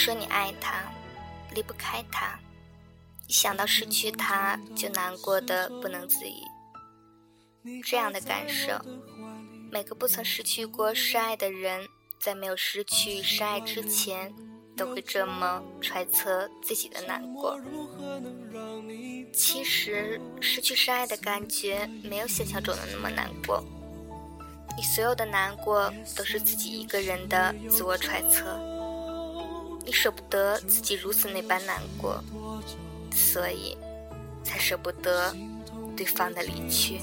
说你爱他，离不开他，一想到失去他就难过的不能自已。这样的感受，每个不曾失去过深爱的人，在没有失去深爱之前，都会这么揣测自己的难过。其实，失去深爱的感觉没有想象中的那么难过。你所有的难过，都是自己一个人的自我揣测。你舍不得自己如此那般难过，所以才舍不得对方的离去。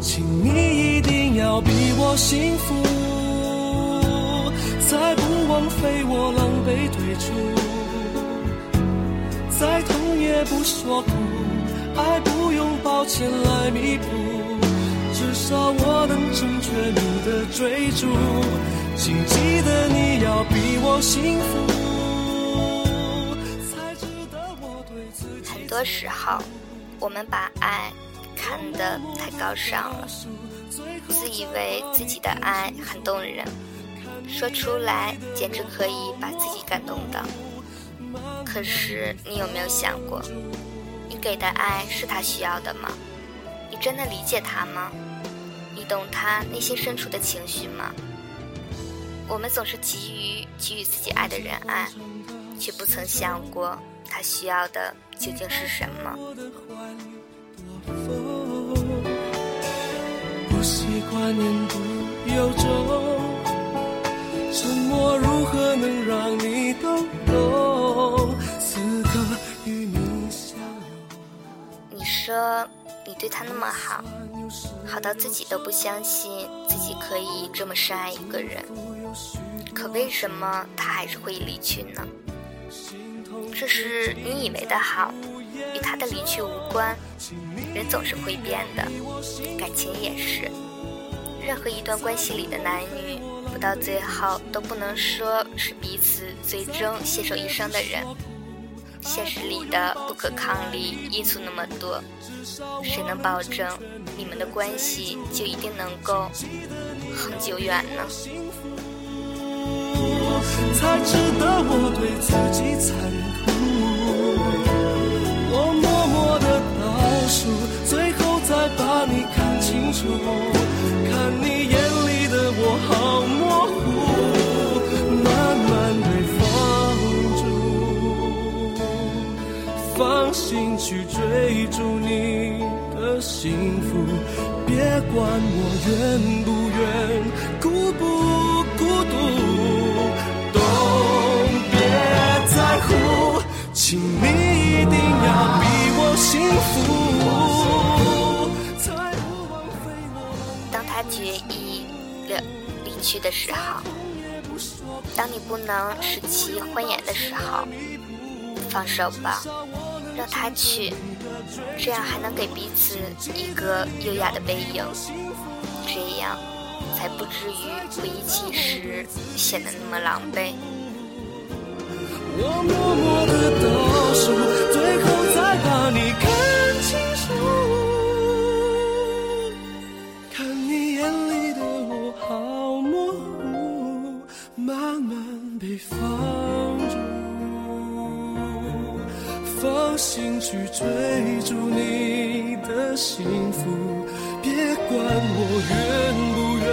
请你一定要比我幸福，再不枉费我狼狈退出，再痛也不说苦，爱不用抱歉来弥补，至少我能成全你的追逐。请记得你要比我幸福，很多时候，我们把爱。看得太高尚了，自以为自己的爱很动人，说出来简直可以把自己感动到。可是你有没有想过，你给的爱是他需要的吗？你真的理解他吗？你懂他内心深处的情绪吗？我们总是急于给予自己爱的人爱，却不曾想过他需要的究竟是什么。不习惯言不由衷，沉默如何能让你懂懂？此刻与你相拥。你说你对他那么好，好到自己都不相信自己可以这么深爱一个人，可为什么他还是会离去呢？这是你以为的好，与他的离去无关。人总是会变的，感情也是。任何一段关系里的男女，不到最后都不能说是彼此最终携手一生的人。现实里的不可抗力因素那么多，谁能保证你们的关系就一定能够恒久远呢？才值得我对自己残酷，我默默的倒数，最后再把你看清楚，看你眼里的我好模糊，慢慢被放逐，放心去追逐你的幸福，别管我愿不愿，孤去的时候，当你不能使其欢颜的时候，放手吧，让他去，这样还能给彼此一个优雅的背影，这样才不至于回忆起时显得那么狼狈。心去追逐你的幸福，别管我愿不愿。